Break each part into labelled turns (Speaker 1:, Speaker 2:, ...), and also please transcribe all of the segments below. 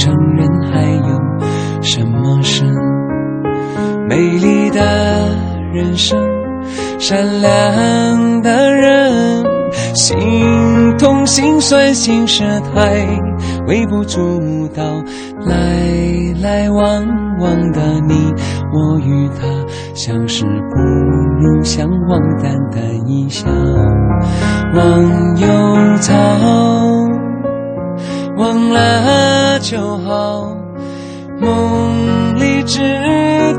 Speaker 1: 承认还有什么是美丽的人生？善良的人，心痛心酸心事太微不足道。来来往往的你我与他，相识不如相忘，淡淡一笑，忘忧草，忘了。就好，梦里知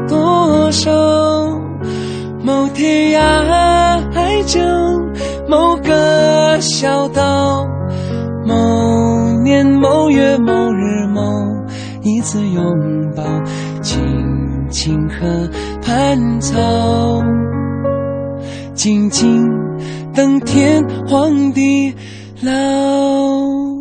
Speaker 1: 多少？某天涯海角，某个小岛，某年某月某日某一次拥抱，青青河畔草，静静等天荒地老。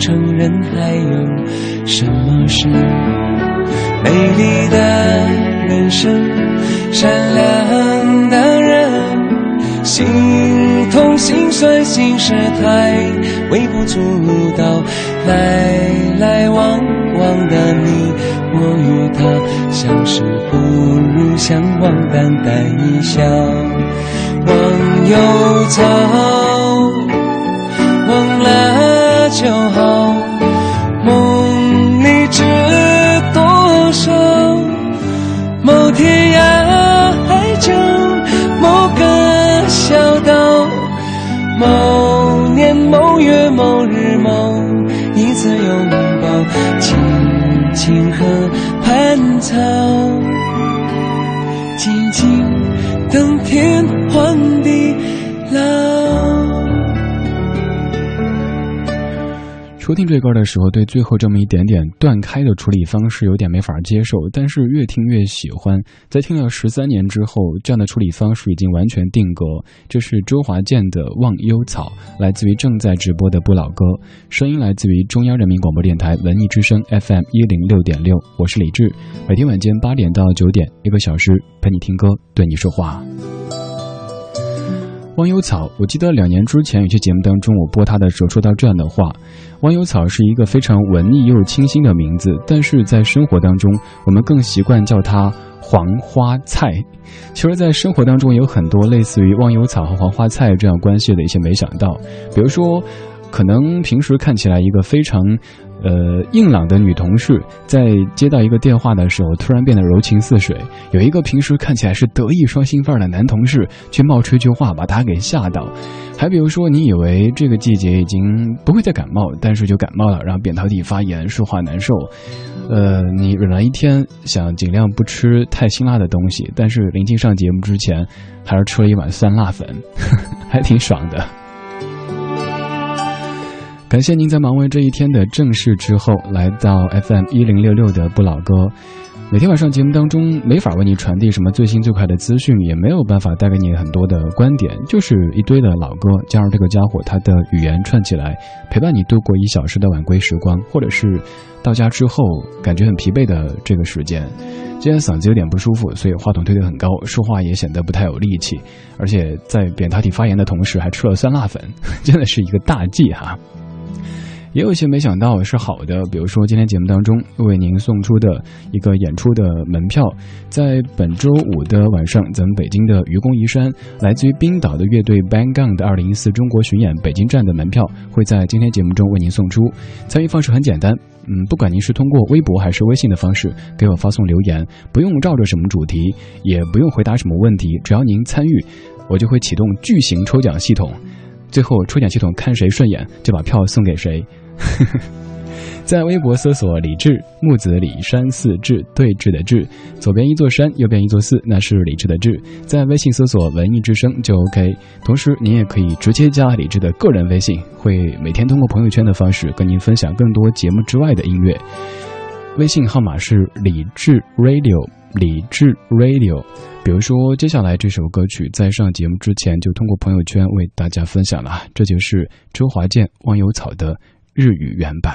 Speaker 1: 承认还有什么是美丽的人生？善良的人，心。痛心酸心事太微不足道，来来往往的你我与他，相识不如相忘，淡淡一笑，忘忧草，
Speaker 2: 这歌的时候，对最后这么一点点断开的处理方式有点没法接受，但是越听越喜欢。在听了十三年之后，这样的处理方式已经完全定格。这是周华健的《忘忧草》，来自于正在直播的不老歌，声音来自于中央人民广播电台文艺之声 FM 一零六点六。我是李志，每天晚间八点到九点，一个小时陪你听歌，对你说话。忘忧草，我记得两年之前有些节目当中，我播它的时候说到这样的话：忘忧草是一个非常文艺又清新的名字，但是在生活当中，我们更习惯叫它黄花菜。其实，在生活当中有很多类似于忘忧草和黄花菜这样关系的一些没想到，比如说，可能平时看起来一个非常。呃，硬朗的女同事在接到一个电话的时候，突然变得柔情似水；有一个平时看起来是德艺双馨范儿的男同事，却冒出一句话把她给吓到。还比如说，你以为这个季节已经不会再感冒，但是就感冒了，然后扁桃体发炎，说话难受。呃，你忍了一天，想尽量不吃太辛辣的东西，但是临近上节目之前，还是吃了一碗酸辣粉，还挺爽的。感谢您在忙完这一天的正事之后，来到 FM 一零六六的不老歌。每天晚上节目当中，没法为你传递什么最新最快的资讯，也没有办法带给你很多的观点，就是一堆的老歌，加上这个家伙他的语言串起来，陪伴你度过一小时的晚归时光，或者是到家之后感觉很疲惫的这个时间。今天嗓子有点不舒服，所以话筒推得很高，说话也显得不太有力气，而且在扁桃体发炎的同时还吃了酸辣粉，真的是一个大忌哈。也有一些没想到是好的，比如说今天节目当中为您送出的一个演出的门票，在本周五的晚上，咱们北京的愚公移山，来自于冰岛的乐队 Bang Gang 的二零一四中国巡演北京站的门票，会在今天节目中为您送出。参与方式很简单，嗯，不管您是通过微博还是微信的方式给我发送留言，不用照着什么主题，也不用回答什么问题，只要您参与，我就会启动巨型抽奖系统。最后抽奖系统看谁顺眼，就把票送给谁。在微博搜索“李志木子李山寺志对峙的志”，左边一座山，右边一座寺，那是李志的志。在微信搜索“文艺之声”就 OK。同时，您也可以直接加李志的个人微信，会每天通过朋友圈的方式跟您分享更多节目之外的音乐。微信号码是李志 Radio，李志 Radio。比如说，接下来这首歌曲在上节目之前就通过朋友圈为大家分享了，这就是周华健《忘忧草》的日语原版。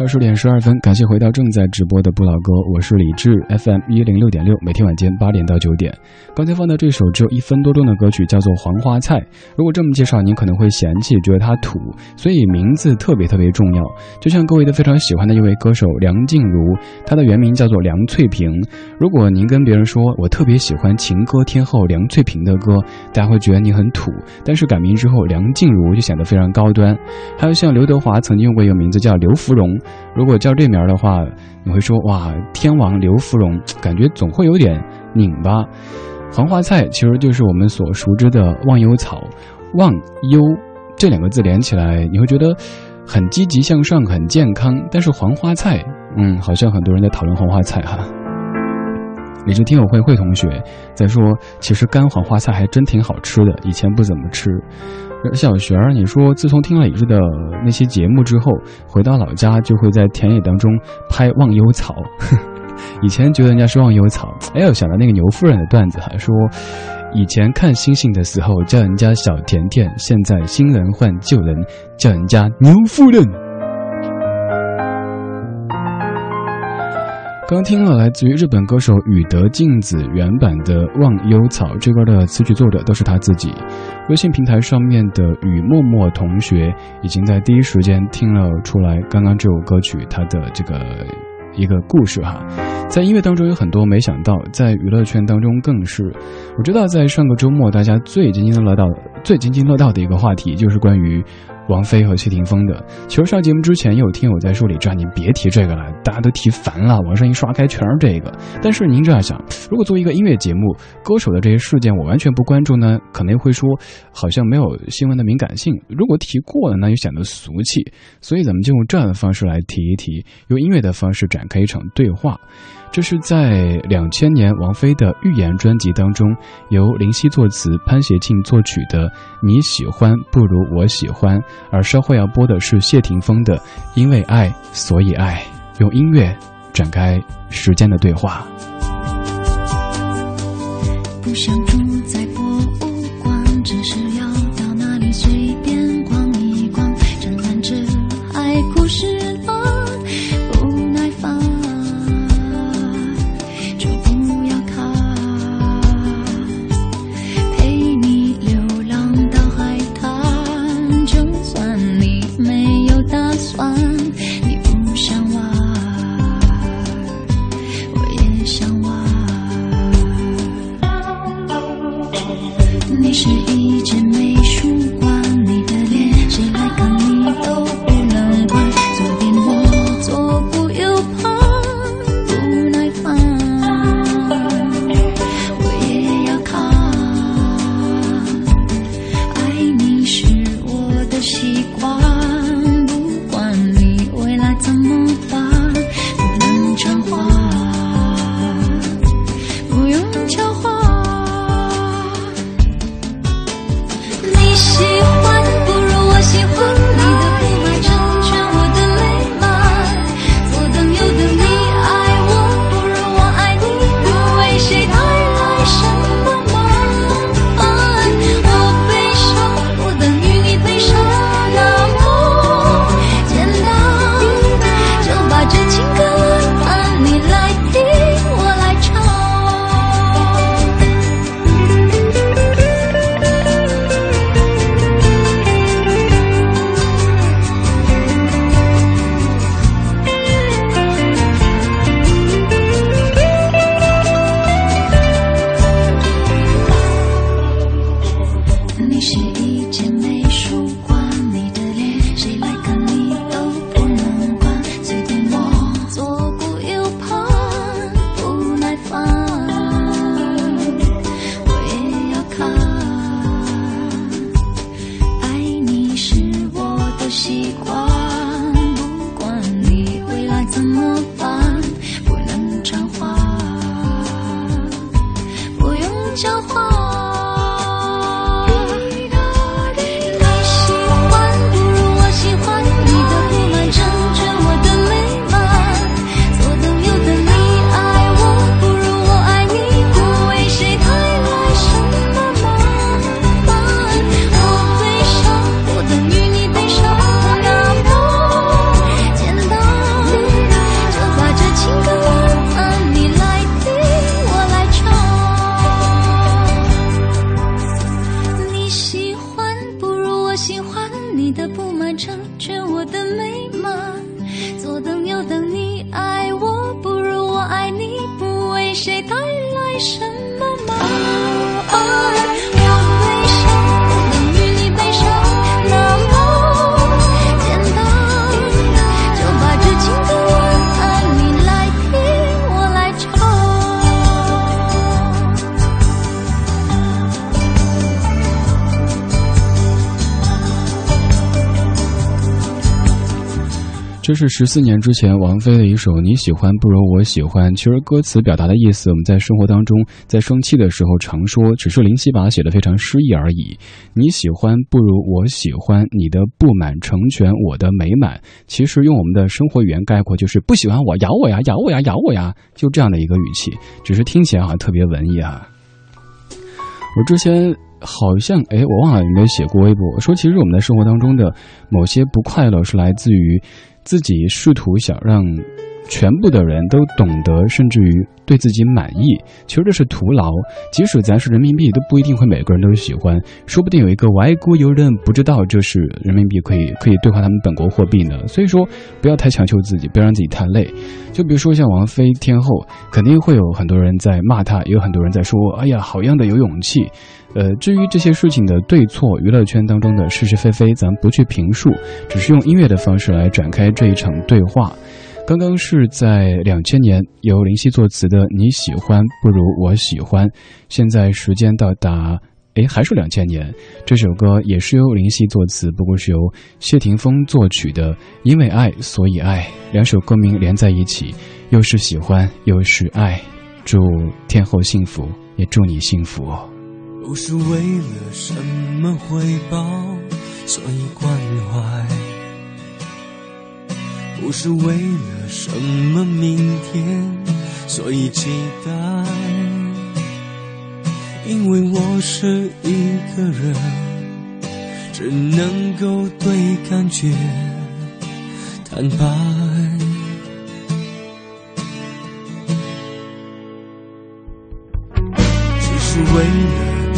Speaker 3: 二
Speaker 2: 十点十二分，感谢回到正在直播的不老歌，我是李志，FM 一零六点六，每天晚间八点到九点。刚才放的这首只有一分多钟的歌曲叫做《黄花菜》，如果这么介绍，您可能会嫌弃，觉得它土，所以名字特别特别重要。就像各位都非常喜欢的一位歌手梁静茹，她的原名叫做梁翠萍。如果您跟别人说我特别喜欢情歌天后梁翠萍的歌，大家会觉得你很土。但是改名之后，梁静茹就显得非常高端。还有像刘德华曾经用过一个名字叫刘芙蓉。如果叫这名的话，你会说哇，天王刘芙蓉，感觉总会有点拧巴。黄花菜其实就是我们所熟知的忘忧草，忘忧这两个字连起来，你会觉得很积极向上，很健康。但是黄花菜，嗯，好像很多人在讨论黄花菜哈。也是听友会会同学在说，其实干黄花菜还真挺好吃的，以前不怎么吃。小璇儿，你说自从听了李志的那些节目之后，回到老家就会在田野当中拍忘忧草。以前觉得人家是忘忧草，哎，呦想到那个牛夫人的段子，还说以前看星星的时候叫人家小甜甜，现在新人换旧人叫人家牛夫人。刚听了来自于日本歌手宇德静子原版的《忘忧草》，这歌的词曲作者都是他自己。微信平台上面的雨默默同学已经在第一时间听了出来，刚刚这首歌曲它的这个一个故事哈。在音乐当中有很多没想到，在娱乐圈当中更是。我知道在上个周末大家最津津乐道、最津津乐道的一个话题就是关于。王菲和谢霆锋的。其实上节目之前有听友在说：“李站，您别提这个了，大家都提烦了。网上一刷开全是这个。”但是您这样想，如果作为一个音乐节目，歌手的这些事件我完全不关注呢，可能会说好像没有新闻的敏感性。如果提过了，那就显得俗气。所以咱们就用这样的方式来提一提，用音乐的方式展开一场对话。这是在两千年王菲的《预言》专辑当中，由林夕作词、潘协庆作曲的《你喜欢不如我喜欢》，而稍后要播的是谢霆锋的《因为爱所以爱》，用音乐展开时间的对话。
Speaker 4: 不想住在博物馆，只是要到那里随便
Speaker 2: 是十四年之前王菲的一首《你喜欢不如我喜欢》。其实歌词表达的意思，我们在生活当中，在生气的时候常说，只是林夕把它写的非常诗意而已。你喜欢不如我喜欢，你的不满成全我的美满。其实用我们的生活语言概括，就是不喜欢我咬我呀，咬我呀，咬我呀，就这样的一个语气。只是听起来好像特别文艺啊。我之前。好像哎，我忘了有没有写过微博。说其实我们在生活当中的某些不快乐，是来自于自己试图想让。全部的人都懂得，甚至于对自己满意，其实这是徒劳。即使咱是人民币，都不一定会每个人都喜欢。说不定有一个外国友人不知道这是人民币，可以 可以兑换他们本国货币呢。所以说，不要太强求自己，不要让自己太累。就比如说像王菲天后，肯定会有很多人在骂她，也有很多人在说：“哎呀，好样的，有勇气。”呃，至于这些事情的对错，娱乐圈当中的是是非非，咱不去评述，只是用音乐的方式来展开这一场对话。刚刚是在两千年由林夕作词的《你喜欢不如我喜欢》，现在时间到达，哎，还是两千年。这首歌也是由林夕作词，不过是由谢霆锋作曲的《因为爱所以爱》。两首歌名连在一起，又是喜欢又是爱。祝天后幸福，也祝你幸福。
Speaker 5: 不是为了什么回报，所以关怀。不是为了什么明天，所以期待。因为我是一个人，只能够对感觉坦白。只是为了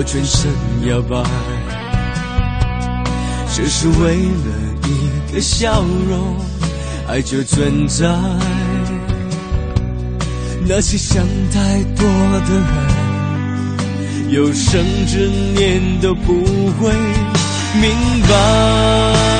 Speaker 5: 我全身摇摆，只是为了一个笑容，爱就存在。那些想太多的人，有生之年都不会明白。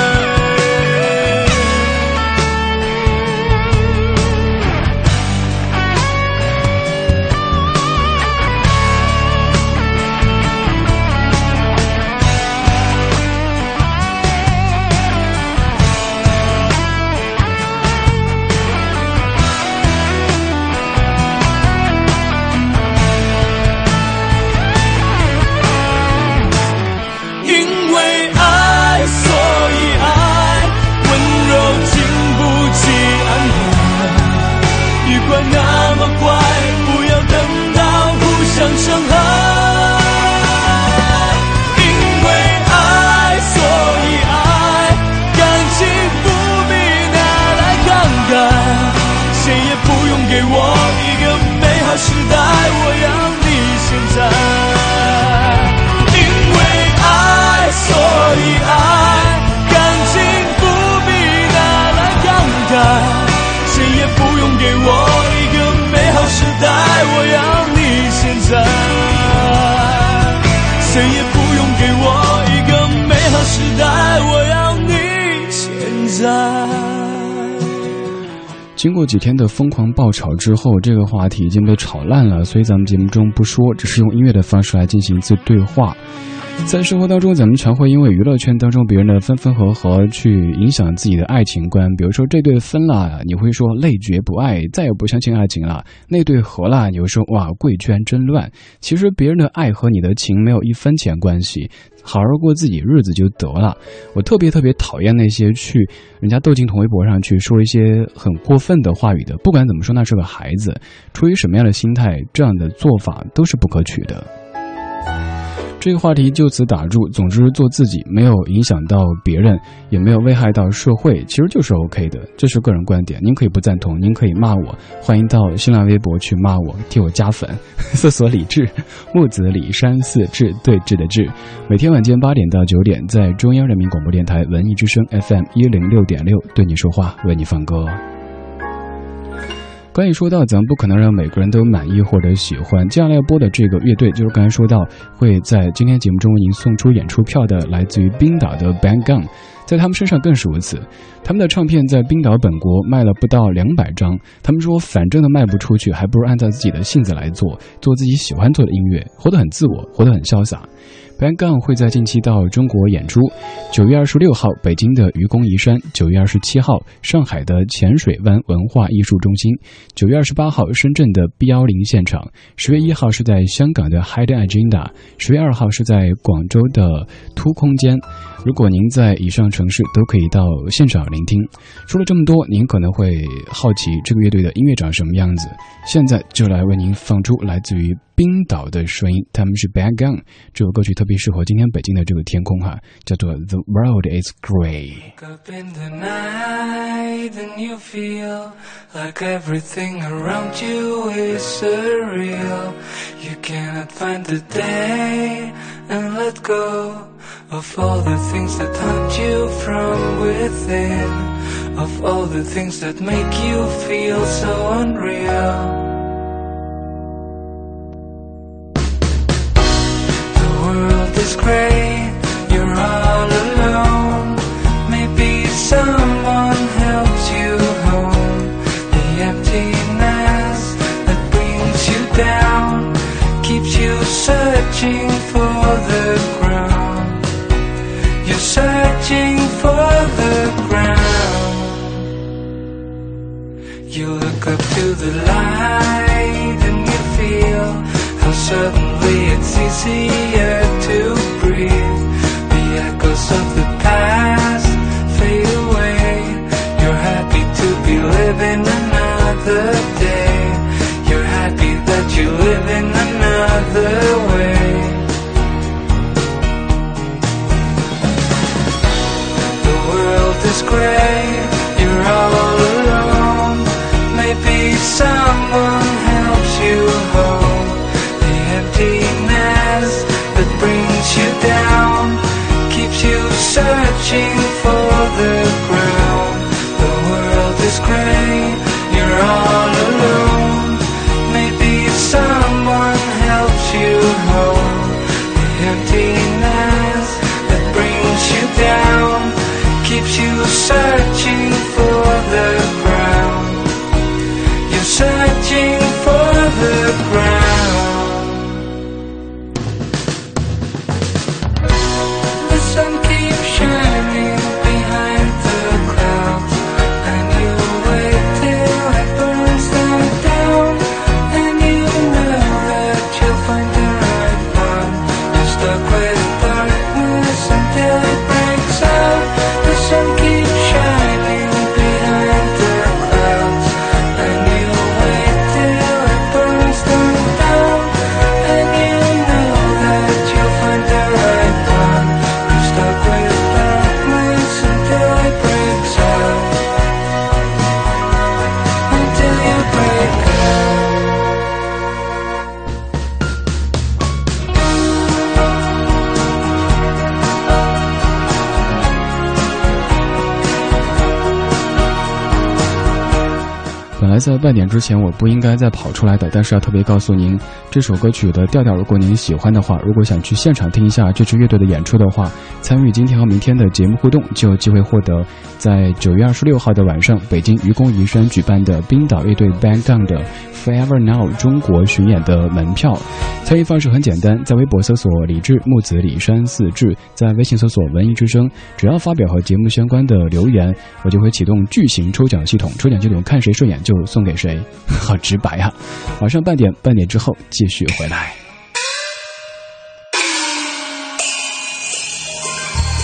Speaker 2: 经过几天的疯狂爆炒之后，这个话题已经被炒烂了，所以咱们节目中不说，只是用音乐的方式来进行一次对话。在生活当中，咱们常会因为娱乐圈当中别人的分分合合去影响自己的爱情观。比如说这对分了，你会说累绝不爱，再也不相信爱情了；那对合了，你会说哇贵圈真乱。其实别人的爱和你的情没有一分钱关系，好好过自己日子就得了。我特别特别讨厌那些去人家窦靖童微博上去说一些很过分的话语的。不管怎么说，那是个孩子，出于什么样的心态，这样的做法都是不可取的。这个话题就此打住。总之，做自己，没有影响到别人，也没有危害到社会，其实就是 OK 的。这是个人观点，您可以不赞同，您可以骂我，欢迎到新浪微博去骂我，替我加粉，搜索李志，木子李山寺志对峙的志。每天晚间八点到九点，在中央人民广播电台文艺之声 FM 一零六点六，对你说话，为你放歌。关于说到，咱们不可能让每个人都满意或者喜欢。接下来要播的这个乐队，就是刚才说到会在今天节目中为您送出演出票的，来自于冰岛的 Bang Gun，在他们身上更是如此。他们的唱片在冰岛本国卖了不到两百张，他们说反正都卖不出去，还不如按照自己的性子来做，做自己喜欢做的音乐，活得很自我，活得很潇洒。Bang Gun 会在近期到中国演出，九月二十六号北京的愚公移山，九月二十七号上海的浅水湾文化艺术中心，九月二十八号深圳的 B 幺零现场，十月一号是在香港的 Hidden Agenda，十月二号是在广州的突空间。如果您在以上城市都可以到现场聆听。说了这么多，您可能会好奇这个乐队的音乐长什么样子。现在就来为您放出来自于冰岛的声音，他们是 Bad Gun。这首歌曲特别适合今天北京的这个天空哈，叫做 The World Is Grey。
Speaker 6: up in the night and you feel like everything around you is surreal. You cannot find the day and let go of all the things that haunt you from within, of all the things that make you feel so unreal. see you.
Speaker 2: 半点之前我不应该再跑出来的，但是要特别告诉您，这首歌曲的调调，如果您喜欢的话，如果想去现场听一下这支乐队的演出的话，参与今天和明天的节目互动，就有机会获得在九月二十六号的晚上，北京愚公移山举办的冰岛乐队 Bang Gang 的 Forever Now 中国巡演的门票。参与方式很简单，在微博搜索李志木子李山四志，在微信搜索文艺之声，只要发表和节目相关的留言，我就会启动巨型抽奖系统，抽奖系统看谁顺眼就送给谁，好直白啊！晚上半点，半点之后继续回来。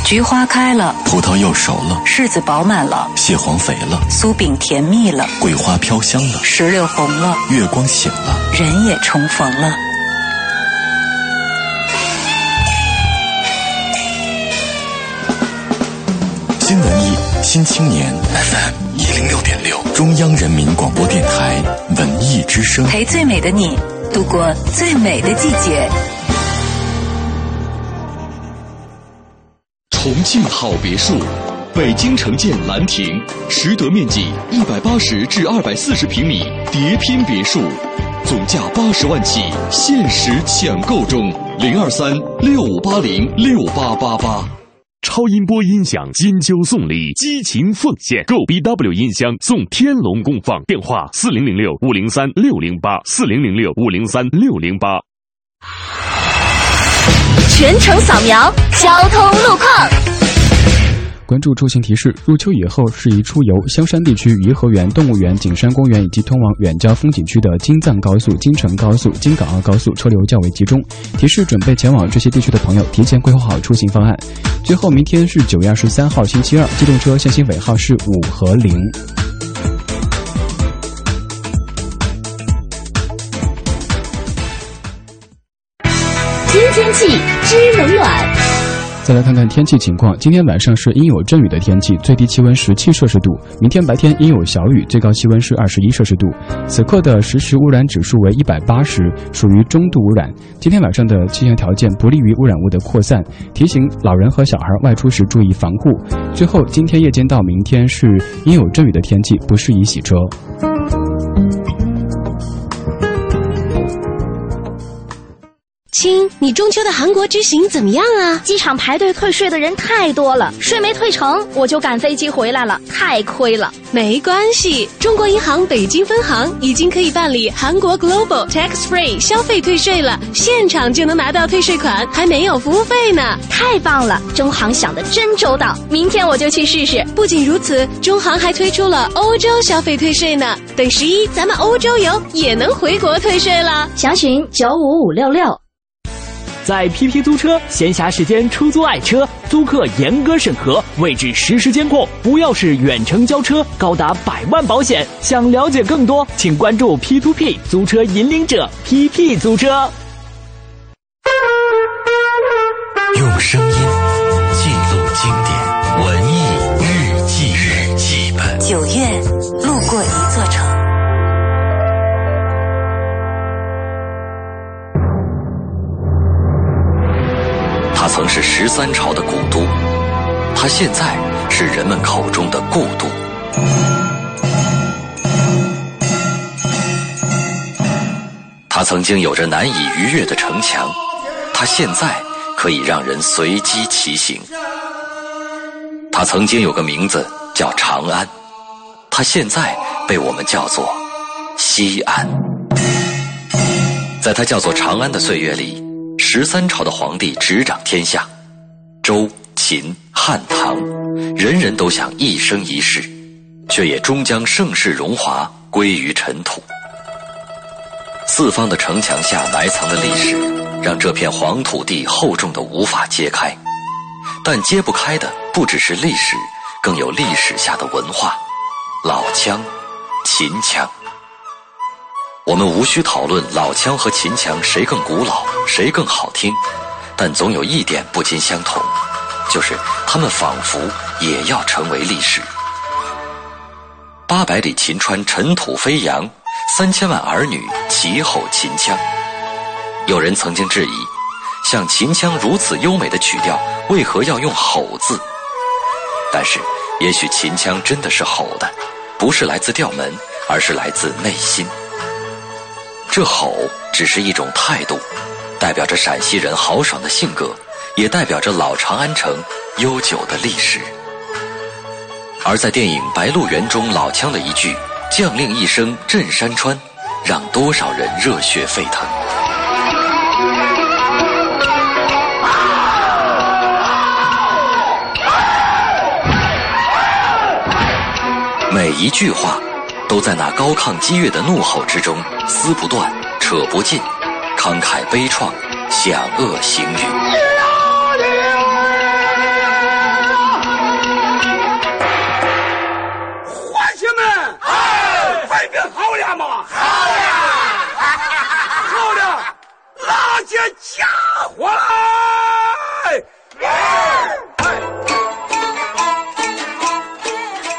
Speaker 7: 菊花开了，
Speaker 8: 葡萄又熟了，
Speaker 7: 柿子饱满了，
Speaker 8: 蟹黄肥了，
Speaker 7: 酥饼甜蜜了，
Speaker 8: 桂花飘香了，
Speaker 7: 石榴红了，
Speaker 8: 月光醒了，
Speaker 7: 人也重逢了。
Speaker 8: 新文艺新青年 FM 一零六点六，中央人民广播电台文艺之声，
Speaker 7: 陪最美的你度过最美的季节。
Speaker 9: 重庆好别墅，北京城建兰亭，实得面积一百八十至二百四十平米叠拼别墅，总价八十万起，限时抢购中，零二三六五八零六八八八。
Speaker 10: 超音波音响金秋送礼，激情奉献，购 BW 音箱送天龙功放，电话四零零六五零三六零八四零零六五零三六零八。
Speaker 3: 全程扫描交通路况。
Speaker 2: 关注出行提示：入秋以后，适宜出游香山地区颐和园动物园、景山公园以及通往远郊风景区的京藏高速、京承高速、京港澳高速车流较为集中。提示准备前往这些地区的朋友，提前规划好出行方案。最后，明天是九月二十三号，星期二，机动车限行尾号是五和零。
Speaker 3: 天气知冷暖。
Speaker 2: 再来看看天气情况，今天晚上是阴有阵雨的天气，最低气温十七摄氏度；明天白天阴有小雨，最高气温是二十一摄氏度。此刻的实时污染指数为一百八十，属于中度污染。今天晚上的气象条件不利于污染物的扩散，提醒老人和小孩外出时注意防护。最后，今天夜间到明天是阴有阵雨的天气，不适宜洗车。
Speaker 11: 亲，你中秋的韩国之行怎么样啊？
Speaker 12: 机场排队退税的人太多了，税没退成，我就赶飞机回来了，太亏了。
Speaker 11: 没关系，中国银行北京分行已经可以办理韩国 Global Tax Free 消费退税了，现场就能拿到退税款，还没有服务费呢。
Speaker 12: 太棒了，中行想的真周到，明天我就去试试。
Speaker 11: 不仅如此，中行还推出了欧洲消费退税呢。等十一咱们欧洲游也能回国退税了。
Speaker 12: 详询九五五六六。
Speaker 13: 在 PP 租车闲暇时间出租爱车，租客严格审核，位置实时监控，不要是远程交车，高达百万保险。想了解更多，请关注 P2P 租车引领者 PP 租车。
Speaker 8: 用声音曾是十三朝的古都，它现在是人们口中的故都。它曾经有着难以逾越的城墙，它现在可以让人随机骑行。它曾经有个名字叫长安，它现在被我们叫做西安。在它叫做长安的岁月里。十三朝的皇帝执掌天下，周、秦、汉、唐，人人都想一生一世，却也终将盛世荣华归于尘土。四方的城墙下埋藏的历史，让这片黄土地厚重的无法揭开。但揭不开的不只是历史，更有历史下的文化——老腔、秦腔。我们无需讨论老腔和秦腔谁更古老，谁更好听，但总有一点不尽相同，就是他们仿佛也要成为历史。八百里秦川尘土飞扬，三千万儿女齐吼秦腔。有人曾经质疑，像秦腔如此优美的曲调，为何要用“吼”字？但是，也许秦腔真的是吼的，不是来自调门。而是来自内心。这吼只是一种态度，代表着陕西人豪爽的性格，也代表着老长安城悠久的历史。而在电影《白鹿原》中，老枪的一句“将令一声震山川”，让多少人热血沸腾。每一句话，都在那高亢激越的怒吼之中撕不断、扯不尽，慷慨悲怆，响恶行云。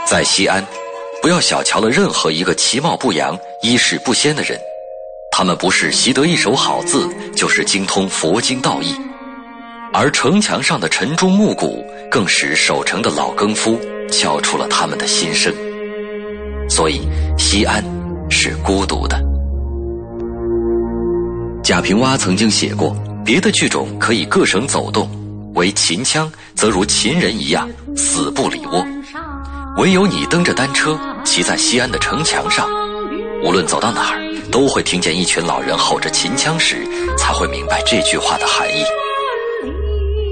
Speaker 8: 在西安，不要小瞧了任何一个其貌不扬、衣饰不鲜的人，他们不是习得一手好字，就是精通佛经道义。而城墙上的晨钟暮鼓，更使守城的老更夫敲出了他们的心声。所以，西安是孤独的。贾平凹曾经写过，别的剧种可以各省走动，唯秦腔则如秦人一样死不理窝。唯有你蹬着单车骑在西安的城墙上，无论走到哪儿，都会听见一群老人吼着秦腔时，才会明白这句话的含义。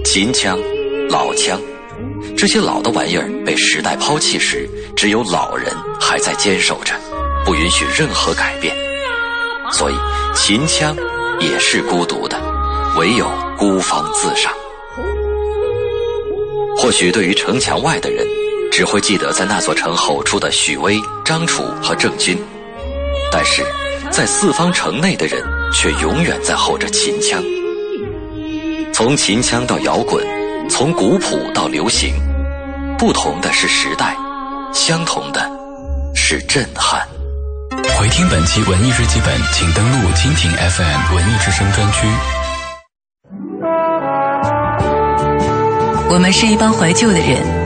Speaker 8: 秦腔、老腔，这些老的玩意儿被时代抛弃时，只有老人还在坚守着，不允许任何改变。所以，秦腔也是孤独的，唯有孤芳自赏。或许对于城墙外的人，只会记得在那座城吼出的许巍、张楚和郑钧，但是在四方城内的人却永远在吼着秦腔。从秦腔到摇滚，从古朴到流行，不同的是时代，相同的是震撼。
Speaker 14: 回听本期文艺日记本，请登录蜻蜓 FM 文艺之声专区。
Speaker 7: 我们是一帮怀旧的人，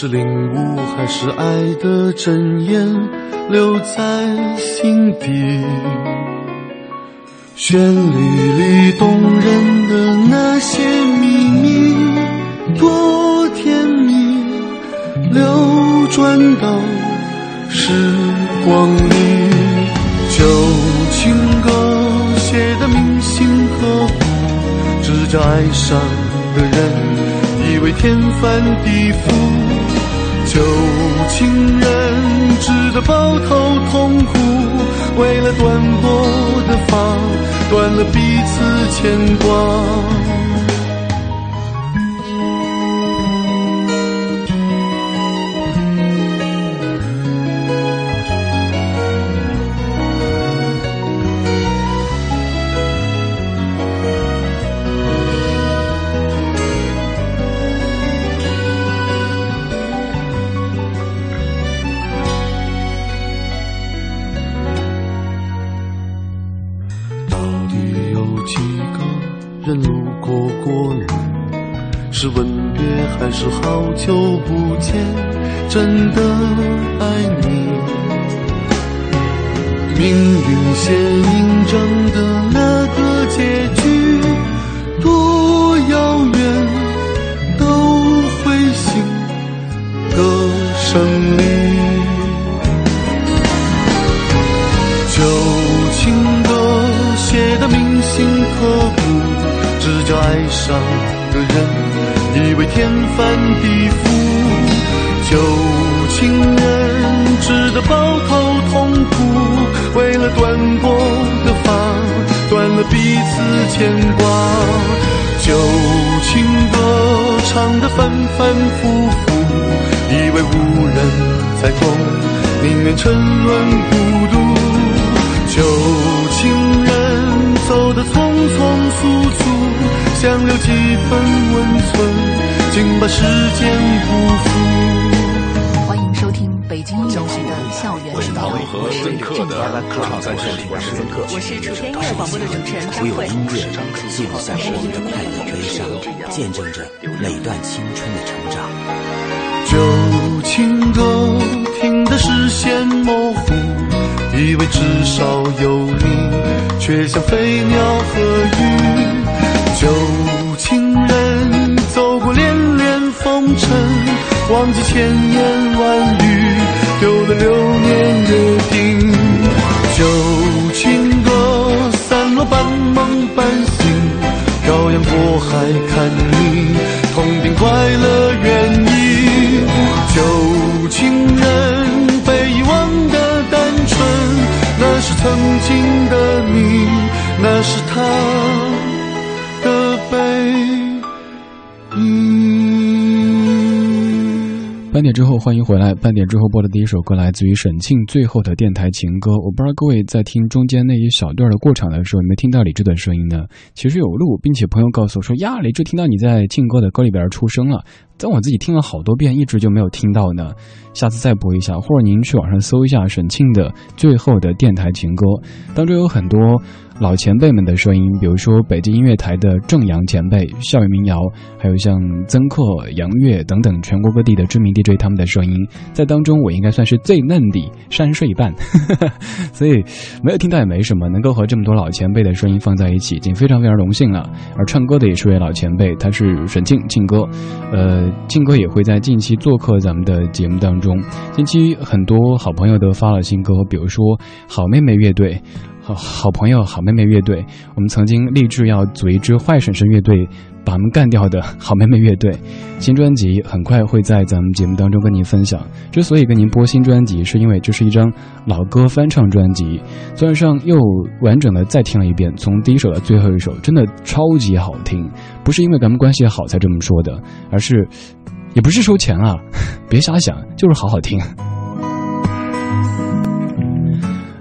Speaker 15: 是领悟还是爱的真言留在心底？旋律里动人的那些秘密，多甜蜜，流转到时光里。旧情歌写的铭心刻骨。只叫爱上的人以为天翻地覆，旧情人只得抱头痛哭，为了断过的发，断了彼此牵挂。是吻别还是好久不见？真的爱你？命运写印证的那个结局，多遥远，都会信歌声里。旧情歌写的铭心刻骨，只叫爱上的人为天翻地覆。旧情人值得抱头痛哭，为了断过的发，断了彼此牵挂。旧情歌唱得反反复复，以为无人在懂，宁愿沉沦孤独。旧情人走得匆匆速速，想留几分温存，竟把时间辜负。
Speaker 7: 欢迎收听北京音乐的校园之道，
Speaker 16: 和深刻的刻在身体深刻。
Speaker 7: 我是天广播的主持人张慧。
Speaker 17: 音乐记录下我们的快乐悲伤，见证着每段青春的成长。
Speaker 15: 旧情歌听得视线模糊，以为至少有你，却像飞鸟和鱼。旧尘，忘记千言万语，丢了流年约定。旧情歌散落半梦半醒，漂洋过海看你，痛并快乐原意。旧情人被遗忘的单纯，那是曾经的你，那是他
Speaker 2: 半点之后欢迎回来。半点之后播的第一首歌来自于沈庆最后的电台情歌。我不知道各位在听中间那一小段的过场的时候，有没有听到李志的声音呢？其实有录，并且朋友告诉我说呀，李志听到你在庆歌的歌里边出声了。但我自己听了好多遍，一直就没有听到呢。下次再播一下，或者您去网上搜一下沈庆的最后的电台情歌，当中有很多老前辈们的声音，比如说北京音乐台的郑阳前辈、校园民谣，还有像曾克、杨越等等全国各地的知名 DJ 他们的声音，在当中我应该算是最嫩的山水伴，所以没有听到也没什么，能够和这么多老前辈的声音放在一起，已经非常非常荣幸了。而唱歌的也是位老前辈，他是沈庆庆哥，呃。庆哥也会在近期做客咱们的节目当中。近期很多好朋友都发了新歌，比如说好妹妹乐队，好朋友好妹妹乐队。我们曾经立志要组一支坏婶婶乐队，把他们干掉的好妹妹乐队。新专辑很快会在咱们节目当中跟您分享。之所以跟您播新专辑，是因为这是一张老歌翻唱专辑。昨晚上又完整的再听了一遍，从第一首到最后一首，真的超级好听。不是因为咱们关系好才这么说的，而是。也不是收钱啊，别瞎想，就是好好听。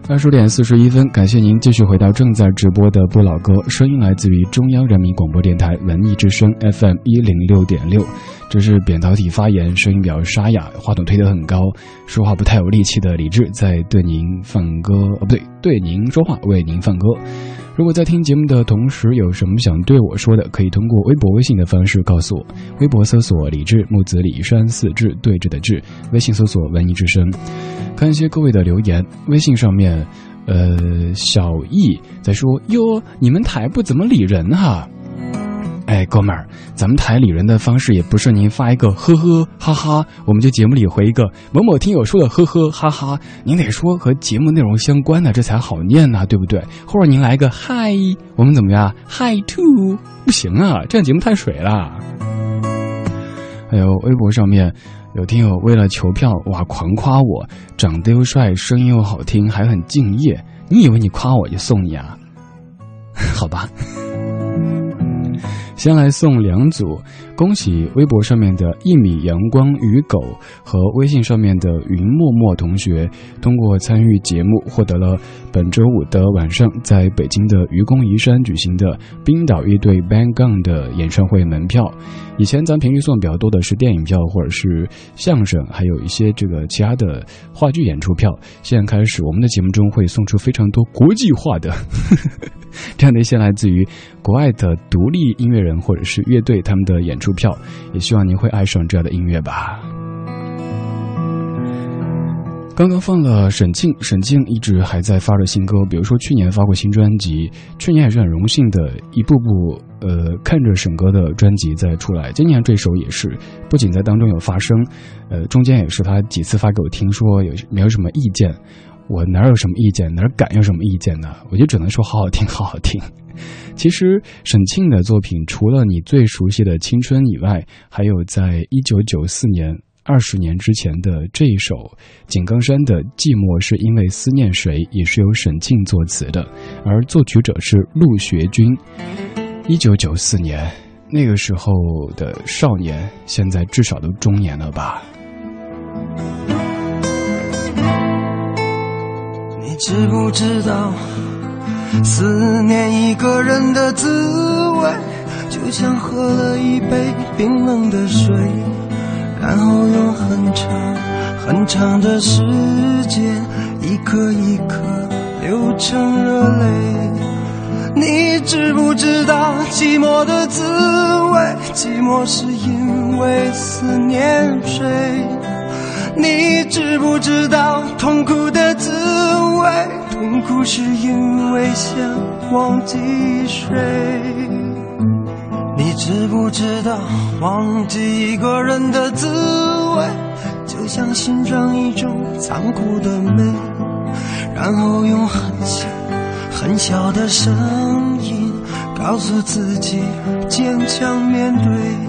Speaker 2: 二十点四十一分，感谢您继续回到正在直播的不老歌，声音来自于中央人民广播电台文艺之声 FM 一零六点六。这是扁桃体发炎，声音比较沙哑，话筒推得很高，说话不太有力气的李志在对您放歌，哦不对，对您说话，为您放歌。如果在听节目的同时有什么想对我说的，可以通过微博、微信的方式告诉我。微博搜索“李志木子李山四志对峙的志”，微信搜索“文艺之声”。看一些各位的留言，微信上面，呃，小易在说：“哟，你们台不怎么理人哈。”哎，哥们儿，咱们台里人的方式也不是您发一个呵呵哈哈，我们就节目里回一个某某听友说的呵呵哈哈，您得说和节目内容相关的，这才好念呐，对不对？或者您来个嗨，我们怎么样嗨 to，不行啊，这样节目太水了。还有微博上面有听友为了求票哇，狂夸我长得又帅，声音又好听，还很敬业。你以为你夸我就送你啊？好吧。先来送两组，恭喜微博上面的一米阳光与狗和微信上面的云默默同学，通过参与节目获得了本周五的晚上在北京的愚公移山举行的冰岛乐队 Bang Gun 的演唱会门票。以前咱平时送比较多的是电影票或者是相声，还有一些这个其他的话剧演出票。现在开始，我们的节目中会送出非常多国际化的 这样的一些来自于国外的独立音乐人。或者是乐队他们的演出票，也希望您会爱上这样的音乐吧。刚刚放了沈静，沈静一直还在发着新歌，比如说去年发过新专辑，去年也是很荣幸的一步步呃看着沈哥的专辑在出来，今年这首也是，不仅在当中有发声，呃中间也是他几次发给我听说有没有什么意见。我哪有什么意见，哪敢有什么意见呢？我就只能说好好听，好好听。其实沈庆的作品，除了你最熟悉的《青春》以外，还有在一九九四年二十年之前的这一首井冈山的《寂寞是因为思念谁》，也是由沈庆作词的，而作曲者是陆学军。一九九四年，那个时候的少年，现在至少都中年了吧？
Speaker 18: 你知不知道，思念一个人的滋味，就像喝了一杯冰冷的水，然后用很长很长的时间，一颗一颗流成热泪。你知不知道寂寞的滋味？寂寞是因为思念谁？你知不知道痛苦的滋味？痛苦是因为想忘记谁？你知不知道忘记一个人的滋味，就像欣赏一种残酷的美，然后用很小很小的声音告诉自己坚强面对。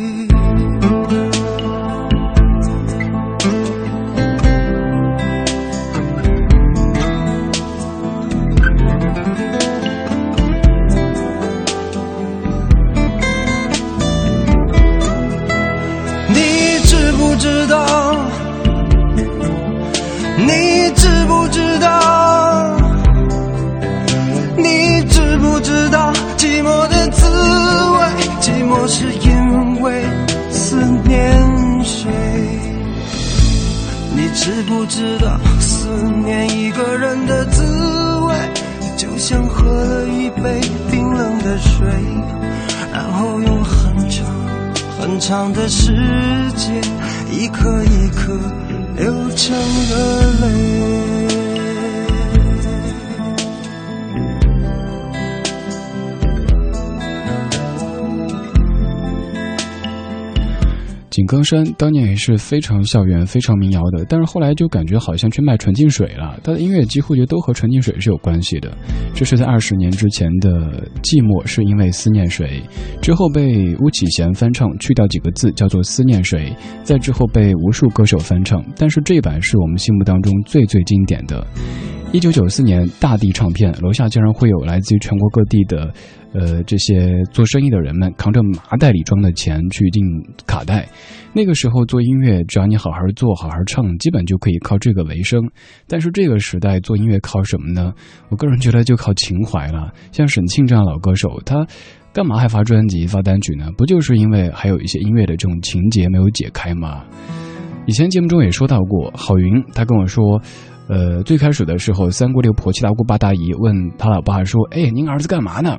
Speaker 18: 是因为思念谁？你知不知道思念一个人的滋味，就像喝了一杯冰冷的水，然后用很长很长的时间，一颗一颗流成热泪。
Speaker 2: 井冈山当年也是非常校园、非常民谣的，但是后来就感觉好像去卖纯净水了。他的音乐几乎就都和纯净水是有关系的。这是在二十年之前的《寂寞是因为思念谁》，之后被巫启贤翻唱，去掉几个字叫做《思念谁》，再之后被无数歌手翻唱，但是这一版是我们心目当中最最经典的。一九九四年，大地唱片楼下竟然会有来自于全国各地的，呃，这些做生意的人们扛着麻袋里装的钱去订卡带。那个时候做音乐，只要你好好做好好唱，基本就可以靠这个为生。但是这个时代做音乐靠什么呢？我个人觉得就靠情怀了。像沈庆这样老歌手，他干嘛还发专辑、发单曲呢？不就是因为还有一些音乐的这种情节没有解开吗？以前节目中也说到过，郝云他跟我说。呃，最开始的时候，三姑六婆、七大姑八大姨问他老爸说：“哎，您儿子干嘛呢？”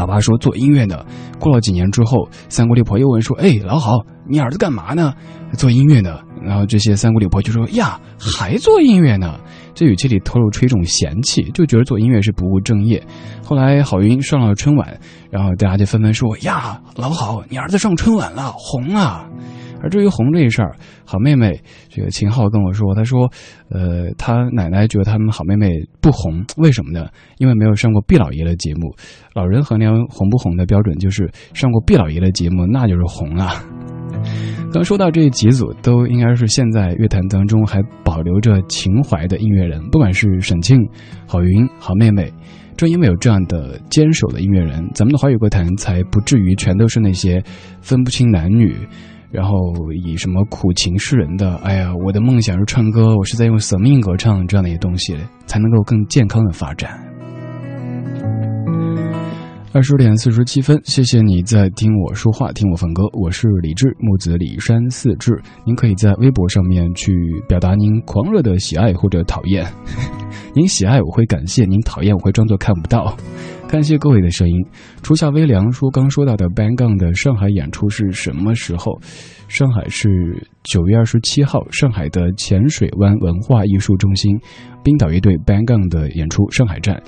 Speaker 2: 老爸说：“做音乐的。”过了几年之后，三姑六婆又问说：“哎，老郝，你儿子干嘛呢？”做音乐的。然后这些三姑六婆就说：“呀，还做音乐呢？”这语气里透露出一种嫌弃，就觉得做音乐是不务正业。后来郝云上了春晚，然后大家就纷纷说：“呀，老郝，你儿子上春晚了，红啊！”而至于红这一事儿，好妹妹这个秦昊跟我说，他说，呃，他奶奶觉得他们好妹妹不红，为什么呢？因为没有上过毕老爷的节目。老人衡量红不红的标准就是上过毕老爷的节目，那就是红了。刚说到这几组，都应该是现在乐坛当中还保留着情怀的音乐人，不管是沈庆、郝云、好妹妹，正因为有这样的坚守的音乐人，咱们的华语歌坛才不至于全都是那些分不清男女。然后以什么苦情示人的，哎呀，我的梦想是唱歌，我是在用生命歌唱这样的一些东西，才能够更健康的发展。二十点四十七分，谢谢你在听我说话，听我放歌，我是李志，木子李山四志。您可以在微博上面去表达您狂热的喜爱或者讨厌。您喜爱我会感谢，您讨厌我会装作看不到。感谢各位的声音。初夏微凉说，刚说到的 Bang Gang 的上海演出是什么时候？上海是九月二十七号，上海的浅水湾文化艺术中心，冰岛乐队 Bang Gang 的演出上海站。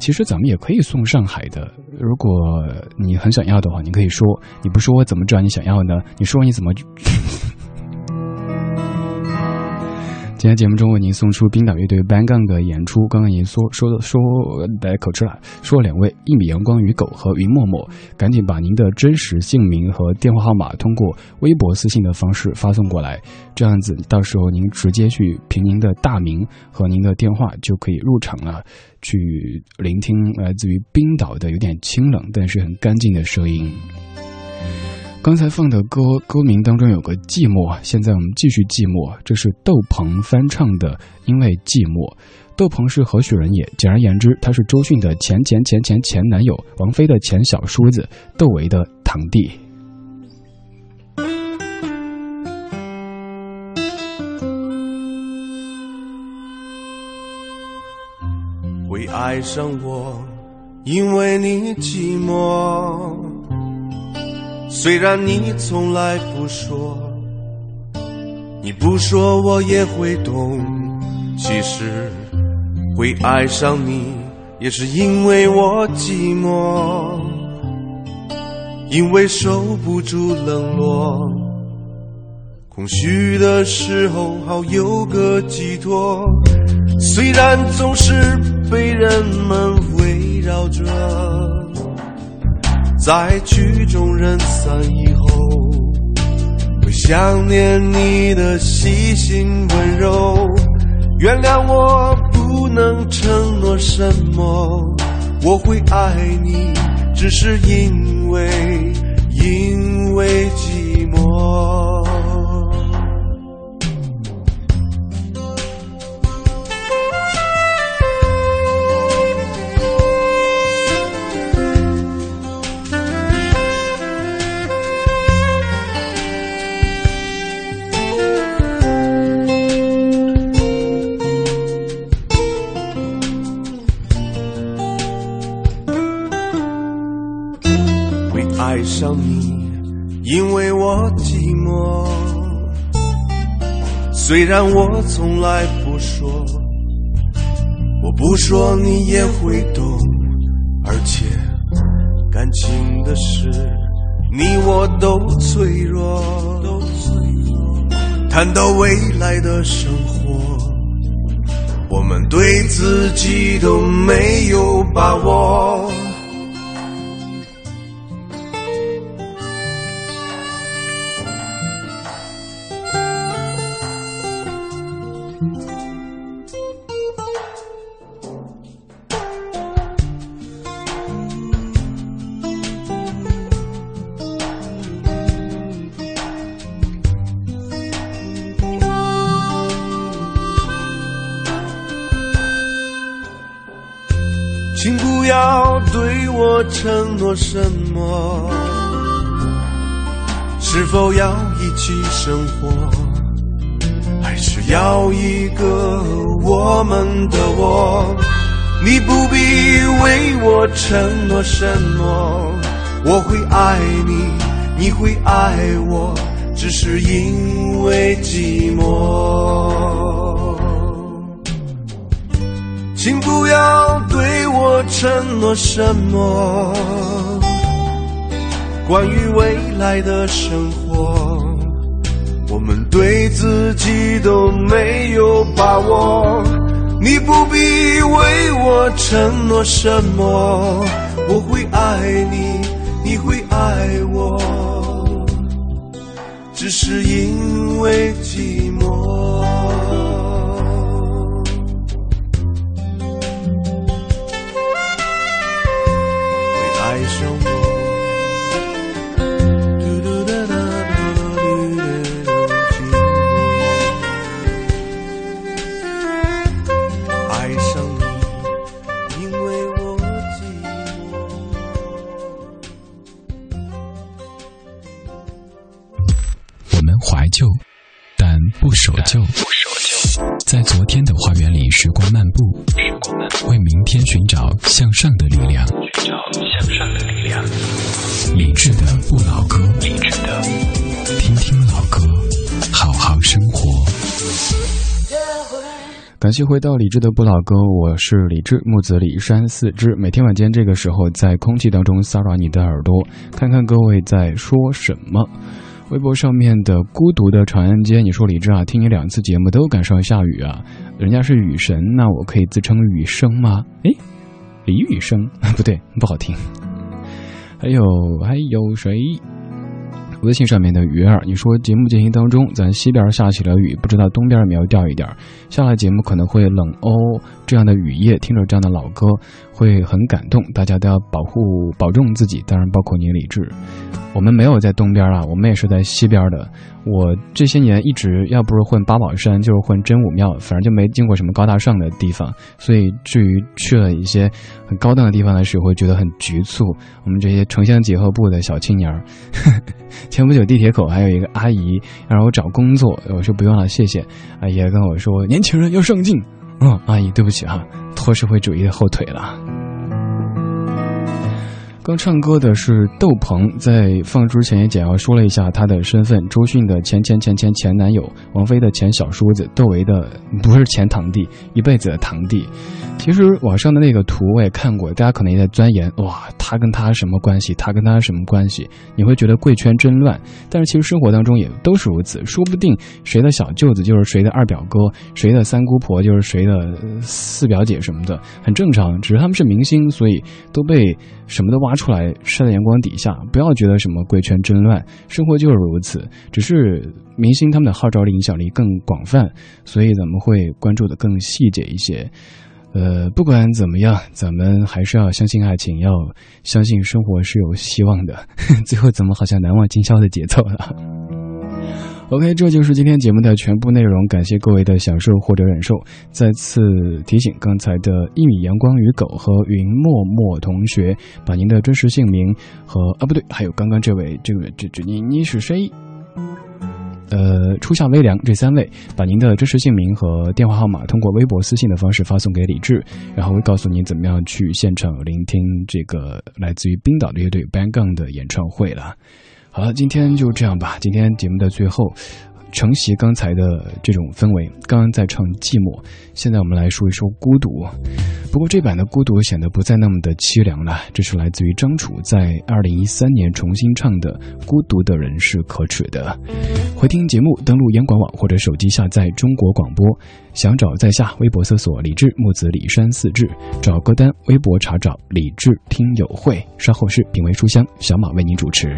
Speaker 2: 其实咱们也可以送上海的，如果你很想要的话，你可以说。你不说我怎么知道你想要呢？你说你怎么？今天节目中为您送出冰岛乐队 Bang Gang 的演出。刚刚已经说说说来口吃了，说了两位一米阳光与狗和云默默，赶紧把您的真实姓名和电话号码通过微博私信的方式发送过来，这样子到时候您直接去凭您的大名和您的电话就可以入场了，去聆听来自于冰岛的有点清冷但是很干净的声音。刚才放的歌歌名当中有个寂寞，现在我们继续寂寞。这是窦鹏翻唱的《因为寂寞》。窦鹏是何许人也？简而言之，他是周迅的前前前前前男友，王菲的前小叔子，窦唯的堂弟。
Speaker 19: 会爱上我，因为你寂寞。虽然你从来不说，你不说我也会懂。其实会爱上你，也是因为我寂寞，因为受不住冷落，空虚的时候好有个寄托。虽然总是被人们围绕着。在曲终人散以后，会想念你的细心温柔。原谅我不能承诺什么，我会爱你，只是因为因为寂寞。虽然我从来不说，我不说你也会懂。而且感情的事，你我都脆弱。谈到未来的生活，我们对自己都没有把握。要对我承诺什么，是否要一起生活，还是要一个我们的我？你不必为我承诺什么，我会爱你，你会爱我，只是因为寂寞。请不要对我承诺什么，关于未来的生活，我们对自己都没有把握。你不必为我承诺什么，我会爱你，你会爱我，只是因为寂寞。
Speaker 14: 寻找向上的力量。
Speaker 20: 寻找向上的力量。
Speaker 14: 理智的不老歌，
Speaker 20: 理智的，
Speaker 14: 听听老歌，好好生活。
Speaker 2: 感谢回到理智的不老歌，我是李智，木子李山四志。每天晚间这个时候，在空气当中骚扰你的耳朵，看看各位在说什么。微博上面的孤独的长安街，你说李志啊，听你两次节目都赶上下雨啊，人家是雨神，那我可以自称雨生吗？诶，李雨生 不对，不好听。还有还有谁？微信上面的鱼儿，你说节目进行当中，咱西边下起了雨，不知道东边有没有掉一点下了节目可能会冷哦。这样的雨夜，听着这样的老歌，会很感动。大家都要保护、保重自己，当然包括你理智。我们没有在东边啊，我们也是在西边的。我这些年一直要不是混八宝山，就是混真武庙，反正就没进过什么高大上的地方。所以至于去了一些很高档的地方的时候，会觉得很局促。我们这些城乡结合部的小青年儿，前不久地铁口还有一个阿姨让我找工作，我说不用了，谢谢。阿姨跟我说，年轻人要上进。嗯，阿姨对不起哈，拖社会主义的后腿了。刚唱歌的是窦鹏，在放之前也简要说了一下他的身份：周迅的前前前前前男友，王菲的前小叔子，窦唯的不是前堂弟，一辈子的堂弟。其实网上的那个图我也看过，大家可能也在钻研，哇，他跟他什么关系？他跟他什么关系？你会觉得贵圈真乱，但是其实生活当中也都是如此，说不定谁的小舅子就是谁的二表哥，谁的三姑婆就是谁的四表姐什么的，很正常。只是他们是明星，所以都被什么都挖。出来晒在阳光底下，不要觉得什么贵圈真乱，生活就是如此。只是明星他们的号召力、影响力更广泛，所以咱们会关注的更细节一些。呃，不管怎么样，咱们还是要相信爱情，要相信生活是有希望的。最后怎么好像难忘今宵的节奏了？OK，这就是今天节目的全部内容。感谢各位的享受或者忍受。再次提醒，刚才的一米阳光与狗和云默默同学，把您的真实姓名和啊不对，还有刚刚这位这位这这你你是谁？呃，初夏微凉这三位，把您的真实姓名和电话号码通过微博私信的方式发送给李志，然后会告诉您怎么样去现场聆听这个来自于冰岛的乐队 ban gang 的演唱会了。好了，今天就这样吧。今天节目的最后，承袭刚才的这种氛围，刚刚在唱寂寞，现在我们来说一说孤独。不过这版的孤独显得不再那么的凄凉了。这是来自于张楚在二零一三年重新唱的《孤独的人是可耻的》。回听节目，登录央广网或者手机下载中国广播。想找在下微博搜索李志木子李山四志，找歌单微博查找李志听友会。稍后是品味书香，小马为您主持。